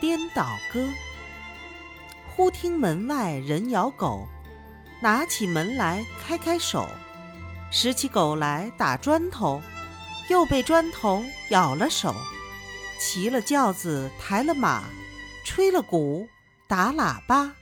颠倒歌。忽听门外人咬狗拿起门来开开手。拾起狗来打砖头又被砖头咬了手。骑了轿子抬了马吹了鼓打喇叭。